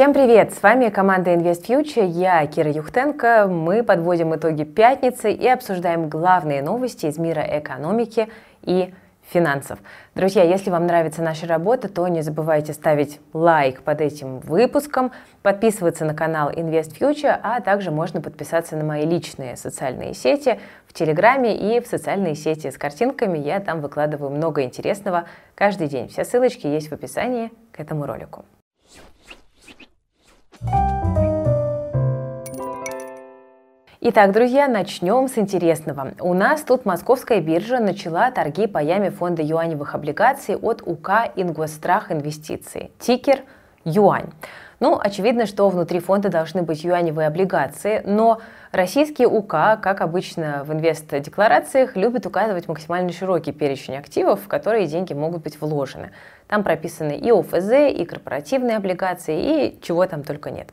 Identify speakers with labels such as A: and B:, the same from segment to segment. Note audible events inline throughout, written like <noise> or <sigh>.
A: Всем привет! С вами команда Invest Future, я Кира Юхтенко. Мы подводим итоги пятницы и обсуждаем главные новости из мира экономики и финансов. Друзья, если вам нравится наша работа, то не забывайте ставить лайк под этим выпуском, подписываться на канал Invest Future, а также можно подписаться на мои личные социальные сети в Телеграме и в социальные сети с картинками. Я там выкладываю много интересного каждый день. Все ссылочки есть в описании к этому ролику. Итак, друзья, начнем с интересного. У нас тут московская биржа начала торги по яме фонда юаневых облигаций от УК «Ингосстрах Инвестиции». Тикер «Юань». Ну, очевидно, что внутри фонда должны быть юаневые облигации, но российские УК, как обычно в инвест-декларациях, любят указывать максимально широкий перечень активов, в которые деньги могут быть вложены. Там прописаны и ОФЗ, и корпоративные облигации, и чего там только нет.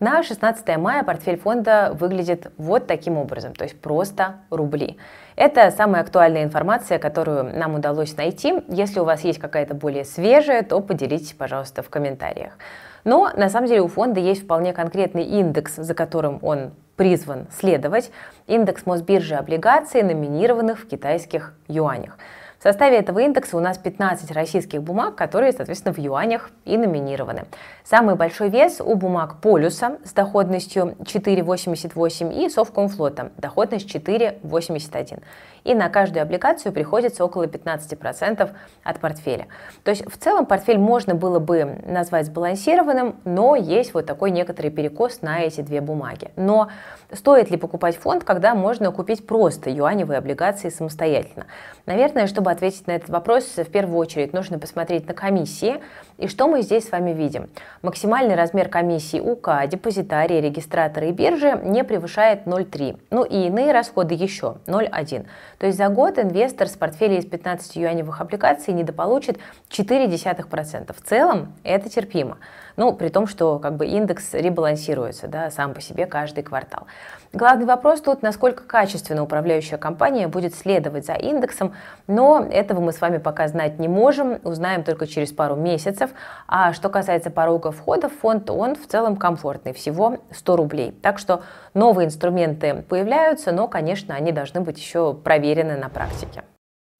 A: На 16 мая портфель фонда выглядит вот таким образом, то есть просто рубли. Это самая актуальная информация, которую нам удалось найти. Если у вас есть какая-то более свежая, то поделитесь, пожалуйста, в комментариях. Но на самом деле у фонда есть вполне конкретный индекс, за которым он призван следовать. Индекс Мосбиржи облигаций, номинированных в китайских юанях. В составе этого индекса у нас 15 российских бумаг, которые, соответственно, в юанях и номинированы. Самый большой вес у бумаг Полюса с доходностью 4,88 и Совкомфлота доходность 4,81 и на каждую облигацию приходится около 15% от портфеля. То есть в целом портфель можно было бы назвать сбалансированным, но есть вот такой некоторый перекос на эти две бумаги. Но стоит ли покупать фонд, когда можно купить просто юаневые облигации самостоятельно? Наверное, чтобы ответить на этот вопрос, в первую очередь нужно посмотреть на комиссии. И что мы здесь с вами видим? Максимальный размер комиссии УК, депозитарии, регистратора и биржи не превышает 0,3. Ну и иные расходы еще 0,1. То есть за год инвестор с портфеля из 15 юаневых облигаций недополучит 0,4%. В целом это терпимо. Ну, при том, что как бы индекс ребалансируется да, сам по себе каждый квартал. Главный вопрос тут, насколько качественно управляющая компания будет следовать за индексом, но этого мы с вами пока знать не можем, узнаем только через пару месяцев. А что касается порога входа в фонд, он в целом комфортный, всего 100 рублей. Так что новые инструменты появляются, но, конечно, они должны быть еще проверены на практике.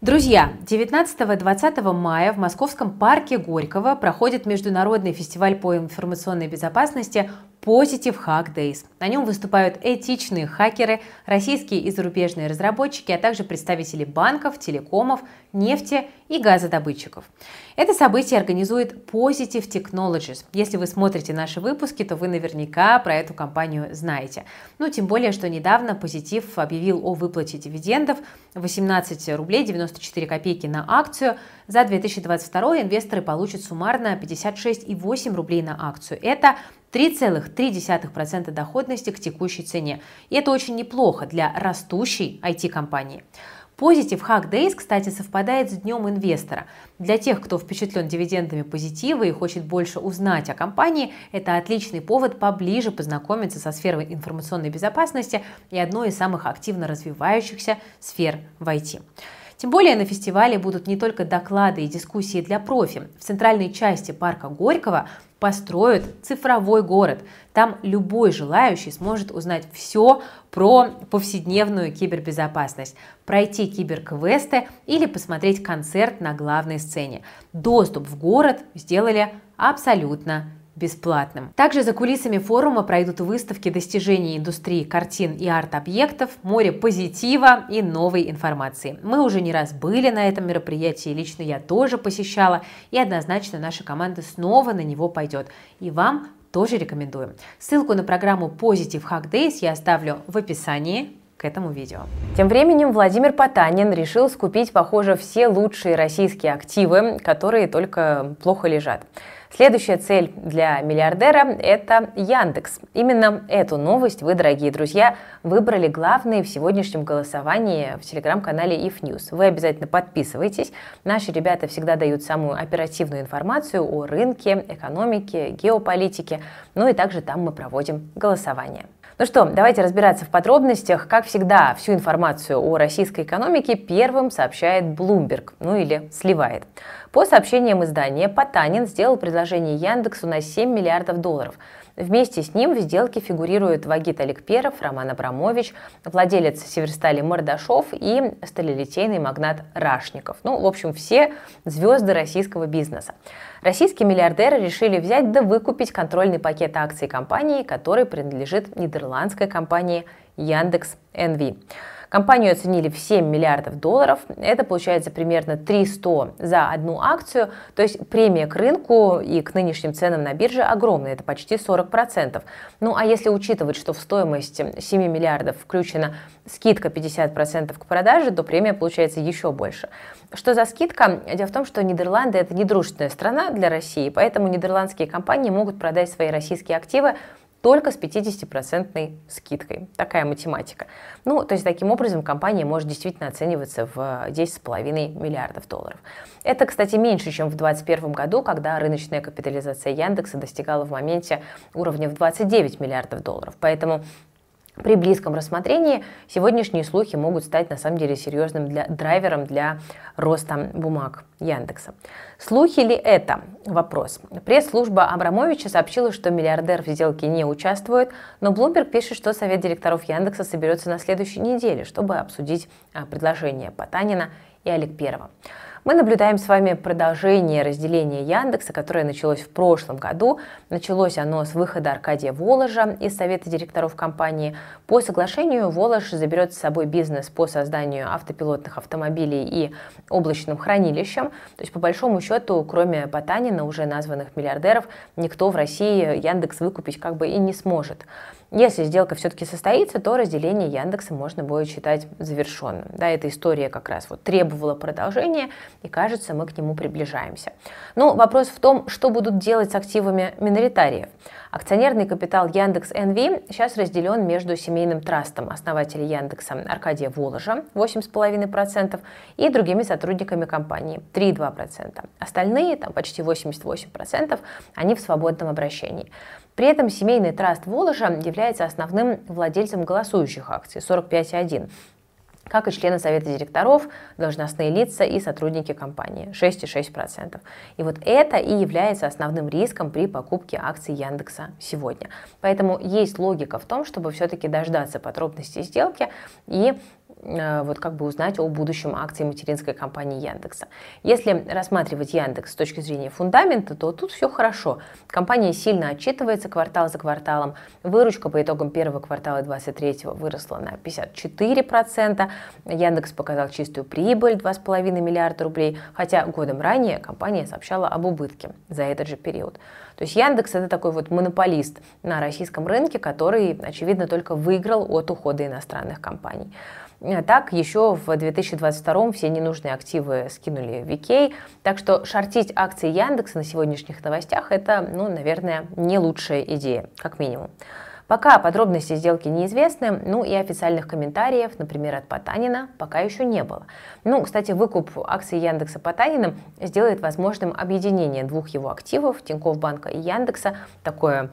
A: Друзья, 19-20 мая в Московском парке Горького проходит международный фестиваль по информационной безопасности Positive Hack Days. На нем выступают этичные хакеры, российские и зарубежные разработчики, а также представители банков, телекомов, нефти и газодобытчиков. Это событие организует Positive Technologies. Если вы смотрите наши выпуски, то вы наверняка про эту компанию знаете. Ну, тем более, что недавно Positive объявил о выплате дивидендов 18 рублей 94 копейки на акцию. За 2022 инвесторы получат суммарно 56,8 рублей на акцию. Это 3,3% доходности к текущей цене. И это очень неплохо для растущей IT-компании. Positive Hack Days, кстати, совпадает с Днем инвестора. Для тех, кто впечатлен дивидендами позитива и хочет больше узнать о компании, это отличный повод поближе познакомиться со сферой информационной безопасности и одной из самых активно развивающихся сфер в IT. Тем более на фестивале будут не только доклады и дискуссии для профи. В центральной части парка Горького построят цифровой город. Там любой желающий сможет узнать все про повседневную кибербезопасность, пройти киберквесты или посмотреть концерт на главной сцене. Доступ в город сделали абсолютно бесплатным. Также за кулисами форума пройдут выставки достижений индустрии картин и арт-объектов, море позитива и новой информации. Мы уже не раз были на этом мероприятии, лично я тоже посещала, и однозначно наша команда снова на него пойдет. И вам тоже рекомендуем. Ссылку на программу Positive Hack Days я оставлю в описании к этому видео. Тем временем Владимир Потанин решил скупить, похоже, все лучшие российские активы, которые только плохо лежат. Следующая цель для миллиардера – это Яндекс. Именно эту новость вы, дорогие друзья, выбрали главной в сегодняшнем голосовании в телеграм-канале If News. Вы обязательно подписывайтесь. Наши ребята всегда дают самую оперативную информацию о рынке, экономике, геополитике. Ну и также там мы проводим голосование. Ну что, давайте разбираться в подробностях. Как всегда, всю информацию о российской экономике первым сообщает Bloomberg, ну или сливает. По сообщениям издания, Потанин сделал предложение Яндексу на 7 миллиардов долларов – Вместе с ним в сделке фигурируют Вагит Аликперов, Роман Абрамович, владелец Северстали Мордашов и сталелитейный магнат Рашников. Ну, в общем, все звезды российского бизнеса. Российские миллиардеры решили взять да выкупить контрольный пакет акций компании, который принадлежит нидерландской компании Яндекс NV. Компанию оценили в 7 миллиардов долларов. Это получается примерно 300 за одну акцию. То есть премия к рынку и к нынешним ценам на бирже огромная. Это почти 40%. Ну а если учитывать, что в стоимость 7 миллиардов включена скидка 50% к продаже, то премия получается еще больше. Что за скидка? Дело в том, что Нидерланды – это недружественная страна для России, поэтому нидерландские компании могут продать свои российские активы только с 50% скидкой. Такая математика. Ну, то есть таким образом компания может действительно оцениваться в 10,5 миллиардов долларов. Это, кстати, меньше, чем в 2021 году, когда рыночная капитализация Яндекса достигала в моменте уровня в 29 миллиардов долларов. Поэтому при близком рассмотрении сегодняшние слухи могут стать на самом деле серьезным для, драйвером для роста бумаг Яндекса. Слухи ли это? Вопрос. Пресс-служба Абрамовича сообщила, что миллиардер в сделке не участвует, но Bloomberg пишет, что совет директоров Яндекса соберется на следующей неделе, чтобы обсудить а, предложение Потанина и Олег Перова. Мы наблюдаем с вами продолжение разделения Яндекса, которое началось в прошлом году. Началось оно с выхода Аркадия Воложа из Совета директоров компании. По соглашению Волож заберет с собой бизнес по созданию автопилотных автомобилей и облачным хранилищем. То есть, по большому счету, кроме Потанина, уже названных миллиардеров, никто в России Яндекс выкупить как бы и не сможет. Если сделка все-таки состоится, то разделение Яндекса можно будет считать завершенным. Да, эта история как раз вот требовала продолжения, и кажется, мы к нему приближаемся. Но вопрос в том, что будут делать с активами миноритариев. Акционерный капитал Яндекс НВ сейчас разделен между семейным трастом основателя Яндекса Аркадия Воложа 8,5% и другими сотрудниками компании 3,2%. Остальные, там почти 88%, они в свободном обращении. При этом семейный траст Воложа является основным владельцем голосующих акций 45,1 как и члены совета директоров, должностные лица и сотрудники компании 6,6%. И вот это и является основным риском при покупке акций Яндекса сегодня. Поэтому есть логика в том, чтобы все-таки дождаться подробностей сделки и вот как бы узнать о будущем акции материнской компании Яндекса. Если рассматривать Яндекс с точки зрения фундамента, то тут все хорошо. Компания сильно отчитывается квартал за кварталом. Выручка по итогам первого квартала 2023 выросла на 54%. Яндекс показал чистую прибыль 2,5 миллиарда рублей, хотя годом ранее компания сообщала об убытке за этот же период. То есть Яндекс это такой вот монополист на российском рынке, который, очевидно, только выиграл от ухода иностранных компаний. Э, так, еще в 2022 все ненужные активы скинули в Икей, так что шортить акции Яндекса на сегодняшних новостях – это, ну, наверное, не лучшая идея, как минимум. Пока подробности сделки неизвестны, ну и официальных комментариев, например, от Потанина, пока еще не было. Ну, кстати, выкуп акций Яндекса Потаниным сделает возможным объединение двух его активов, Тинькофф Банка и Яндекса, такое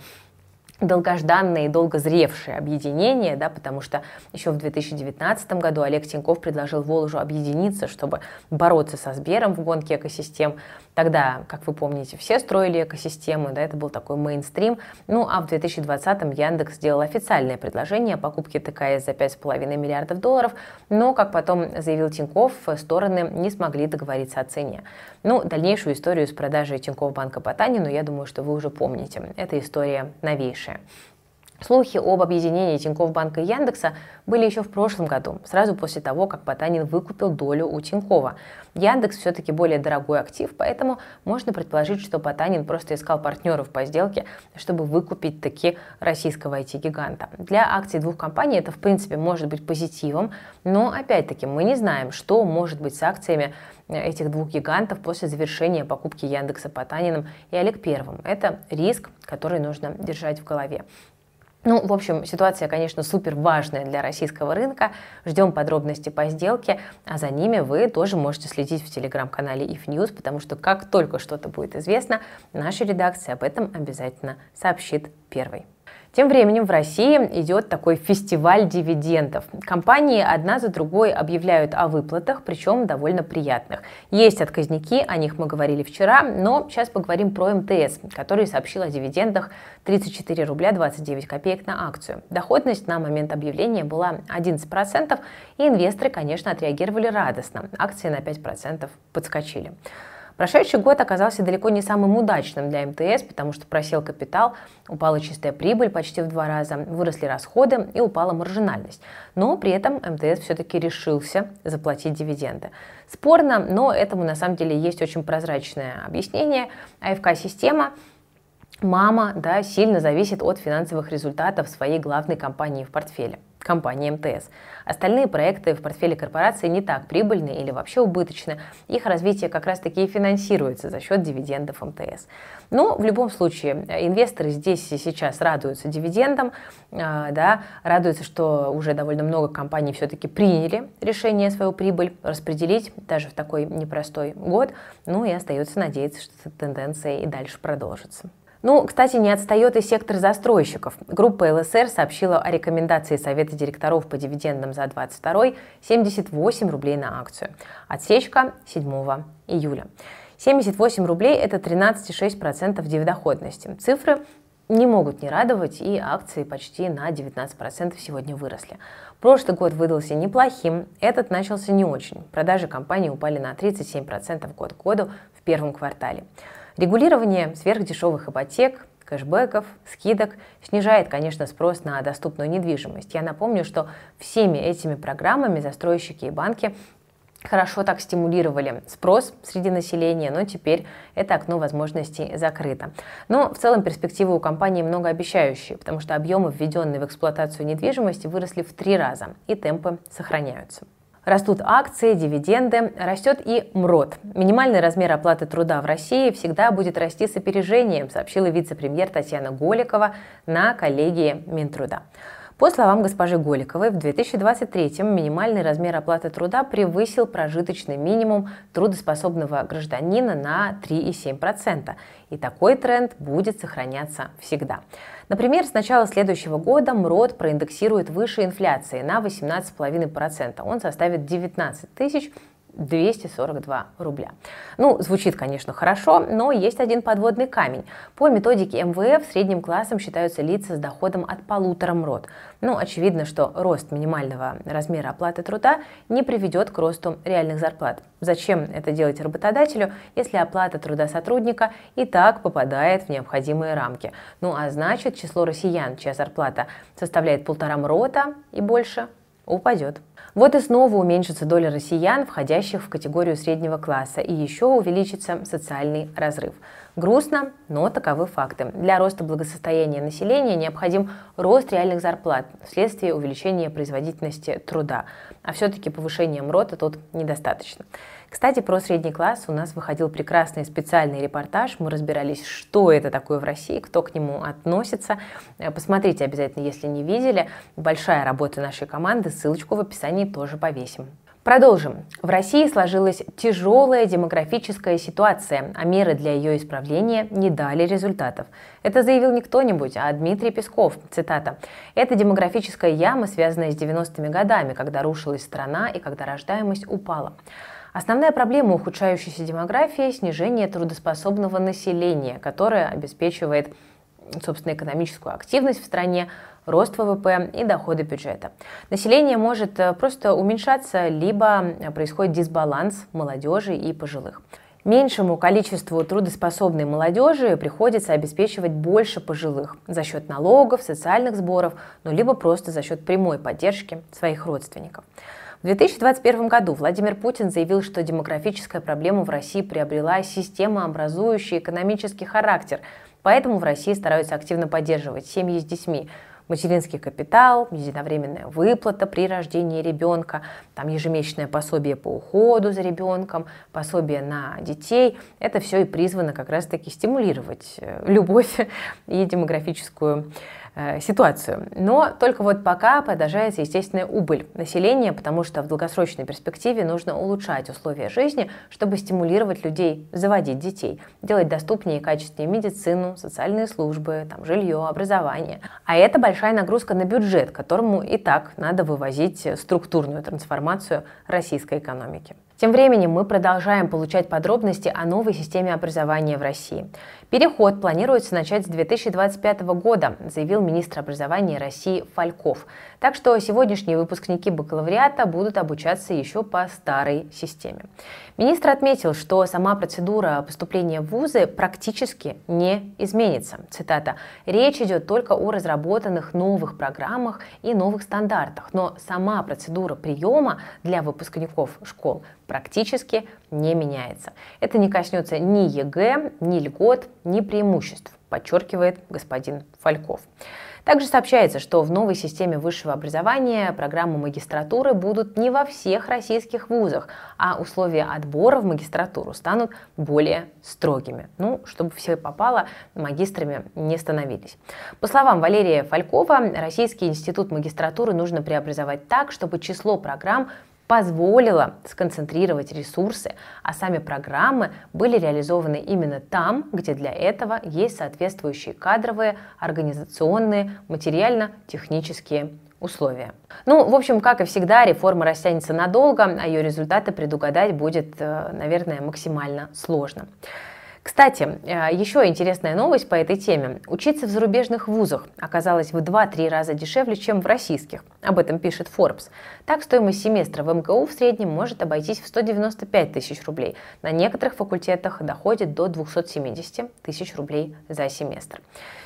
A: долгожданное и долгозревшее объединение, да, потому что еще в 2019 году Олег Тиньков предложил Воложу объединиться, чтобы бороться со Сбером в гонке экосистем. Тогда, как вы помните, все строили экосистемы, да, это был такой мейнстрим. Ну, а в 2020-м Яндекс сделал официальное предложение о покупке ТКС за 5,5 миллиардов долларов, но, как потом заявил Тиньков, стороны не смогли договориться о цене. Ну, дальнейшую историю с продажей Тинькофф банка Потанину, я думаю, что вы уже помните. Эта история новейшая. Слухи об объединении Тинькофф банка и Яндекса были еще в прошлом году, сразу после того, как Потанин выкупил долю у Тинькова. Яндекс все-таки более дорогой актив, поэтому можно предположить, что Потанин просто искал партнеров по сделке, чтобы выкупить таки российского IT-гиганта. Для акций двух компаний это, в принципе, может быть позитивом, но, опять-таки, мы не знаем, что может быть с акциями этих двух гигантов после завершения покупки Яндекса Потаниным и Олег Первым. Это риск, который нужно держать в голове. Ну, в общем, ситуация, конечно, супер важная для российского рынка. Ждем подробности по сделке, а за ними вы тоже можете следить в телеграм-канале If News, потому что как только что-то будет известно, наша редакция об этом обязательно сообщит первой. Тем временем в России идет такой фестиваль дивидендов. Компании одна за другой объявляют о выплатах, причем довольно приятных. Есть отказники, о них мы говорили вчера, но сейчас поговорим про МТС, который сообщил о дивидендах 34 рубля 29 копеек на акцию. Доходность на момент объявления была 11%, и инвесторы, конечно, отреагировали радостно. Акции на 5% подскочили. Прошедший год оказался далеко не самым удачным для МТС, потому что просел капитал, упала чистая прибыль почти в два раза, выросли расходы и упала маржинальность. Но при этом МТС все-таки решился заплатить дивиденды. Спорно, но этому на самом деле есть очень прозрачное объяснение. АФК-система мама да, сильно зависит от финансовых результатов своей главной компании в портфеле компании МТС. Остальные проекты в портфеле корпорации не так прибыльны или вообще убыточны. Их развитие как раз-таки и финансируется за счет дивидендов МТС. Но в любом случае инвесторы здесь и сейчас радуются дивидендам, а, да, радуются, что уже довольно много компаний все-таки приняли решение свою прибыль распределить даже в такой непростой год. Ну и остается надеяться, что эта тенденция и дальше продолжится. Ну, кстати, не отстает и сектор застройщиков. Группа ЛСР сообщила о рекомендации Совета директоров по дивидендам за 22 78 рублей на акцию. Отсечка 7 июля. 78 рублей – это 13,6% дивидоходности. Цифры не могут не радовать, и акции почти на 19% сегодня выросли. Прошлый год выдался неплохим, этот начался не очень. Продажи компании упали на 37% год к году в первом квартале. Регулирование сверхдешевых ипотек, кэшбэков, скидок снижает, конечно, спрос на доступную недвижимость. Я напомню, что всеми этими программами застройщики и банки хорошо так стимулировали спрос среди населения, но теперь это окно возможностей закрыто. Но в целом перспективы у компании многообещающие, потому что объемы, введенные в эксплуатацию недвижимости, выросли в три раза, и темпы сохраняются. Растут акции, дивиденды, растет и МРОД. Минимальный размер оплаты труда в России всегда будет расти с опережением, сообщила вице-премьер Татьяна Голикова на коллегии Минтруда. По словам госпожи Голиковой, в 2023-м минимальный размер оплаты труда превысил прожиточный минимум трудоспособного гражданина на 3,7%. И такой тренд будет сохраняться всегда. Например, с начала следующего года МРОД проиндексирует выше инфляции на 18,5%. Он составит 19 тысяч 242 рубля. Ну, звучит, конечно, хорошо, но есть один подводный камень. По методике МВФ средним классом считаются лица с доходом от полутора МРОД. Ну, очевидно, что рост минимального размера оплаты труда не приведет к росту реальных зарплат. Зачем это делать работодателю, если оплата труда сотрудника и так попадает в необходимые рамки? Ну, а значит, число россиян, чья зарплата составляет полтора МРОТа и больше, упадет. Вот и снова уменьшится доля россиян, входящих в категорию среднего класса, и еще увеличится социальный разрыв. Грустно, но таковы факты. Для роста благосостояния населения необходим рост реальных зарплат вследствие увеличения производительности труда. А все-таки повышением рота тут недостаточно. Кстати, про средний класс у нас выходил прекрасный специальный репортаж. Мы разбирались, что это такое в России, кто к нему относится. Э, посмотрите обязательно, если не видели. Большая работа нашей команды, ссылочку в описании тоже повесим. Продолжим. В России сложилась тяжелая демографическая ситуация, а меры для ее исправления не дали результатов. Это заявил не кто-нибудь, а Дмитрий Песков. Цитата. «Это демографическая яма, связанная с 90-ми годами, когда рушилась страна и когда рождаемость упала. Основная проблема ухудшающейся демографии – снижение трудоспособного населения, которое обеспечивает собственно, экономическую активность в стране, рост ВВП и доходы бюджета. Население может э, просто уменьшаться, либо происходит дисбаланс молодежи и пожилых. Меньшему количеству трудоспособной молодежи приходится обеспечивать больше пожилых за счет налогов, социальных сборов, ну либо просто за счет прямой поддержки своих родственников. В 2021 году Владимир Путин заявил, что демографическая проблема в России приобрела системообразующий экономический характер, поэтому в России стараются активно поддерживать семьи с детьми, материнский капитал, единовременная выплата при рождении ребенка, там ежемесячное пособие по уходу за ребенком, пособие на детей. Это все и призвано как раз-таки стимулировать э, любовь <laughs> и демографическую ситуацию. Но только вот пока продолжается естественная убыль населения, потому что в долгосрочной перспективе нужно улучшать условия жизни, чтобы стимулировать людей заводить детей, делать доступнее и качественнее медицину, социальные службы, там, жилье, образование. А это большая нагрузка на бюджет, которому и так надо вывозить структурную трансформацию российской экономики. Тем временем мы продолжаем получать подробности о новой системе образования в России. Переход планируется начать с 2025 года, заявил министр образования России Фальков. Так что сегодняшние выпускники бакалавриата будут обучаться еще по старой системе. Министр отметил, что сама процедура поступления в вузы практически не изменится. Цитата. «Речь идет только о разработанных новых программах и новых стандартах, но сама процедура приема для выпускников школ практически не меняется. Это не коснется ни ЕГЭ, ни льгот, ни преимуществ, подчеркивает господин Фальков. Также сообщается, что в новой системе высшего образования программы магистратуры будут не во всех российских вузах, а условия отбора в магистратуру станут более строгими, ну, чтобы все попало, магистрами не становились. По словам Валерия Фалькова, Российский институт магистратуры нужно преобразовать так, чтобы число программ позволило сконцентрировать ресурсы, а сами программы были реализованы именно там, где для этого есть соответствующие кадровые, организационные, материально-технические условия. Ну, в общем, как и всегда, реформа растянется надолго, а ее результаты предугадать будет, э, наверное, максимально сложно. Кстати, э, еще интересная новость по этой теме. Учиться в зарубежных вузах оказалось в 2-3 раза дешевле, чем в российских. Об этом пишет Forbes. Так, стоимость семестра в МГУ в среднем может обойтись в 195 тысяч рублей. На некоторых факультетах доходит до 270 тысяч рублей за семестр.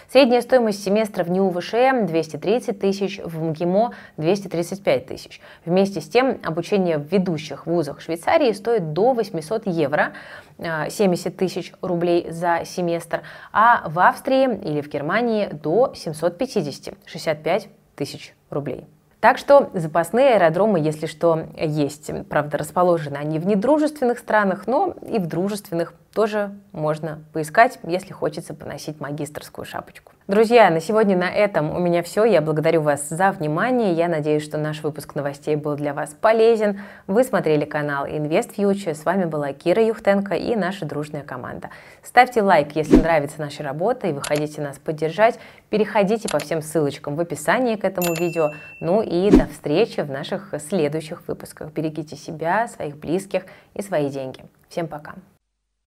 A: Средняя стоимость семестра в НИУ ВШЭ 230 тысяч, в МГИМО 235 тысяч. Вместе с тем, обучение в ведущих вузах Швейцарии стоит до 800 евро, 70 э, тысяч рублей за семестр, а в Австрии или в Германии до 750, 65 тысяч рублей. Так что запасные аэродромы, если что, есть. Правда, расположены они в недружественных странах, но и в дружественных тоже можно поискать, если хочется поносить магистрскую шапочку. Друзья, на сегодня на этом у меня все. Я благодарю вас за внимание. Я надеюсь, что наш выпуск новостей был для вас полезен. Вы смотрели канал Invest Future. С вами была Кира Юхтенко и наша дружная команда. Ставьте лайк, если нравится наша работа и вы хотите нас поддержать. Переходите по всем ссылочкам в описании к этому видео. Ну и до встречи в наших следующих выпусках. Берегите себя, своих близких и свои деньги. Всем пока!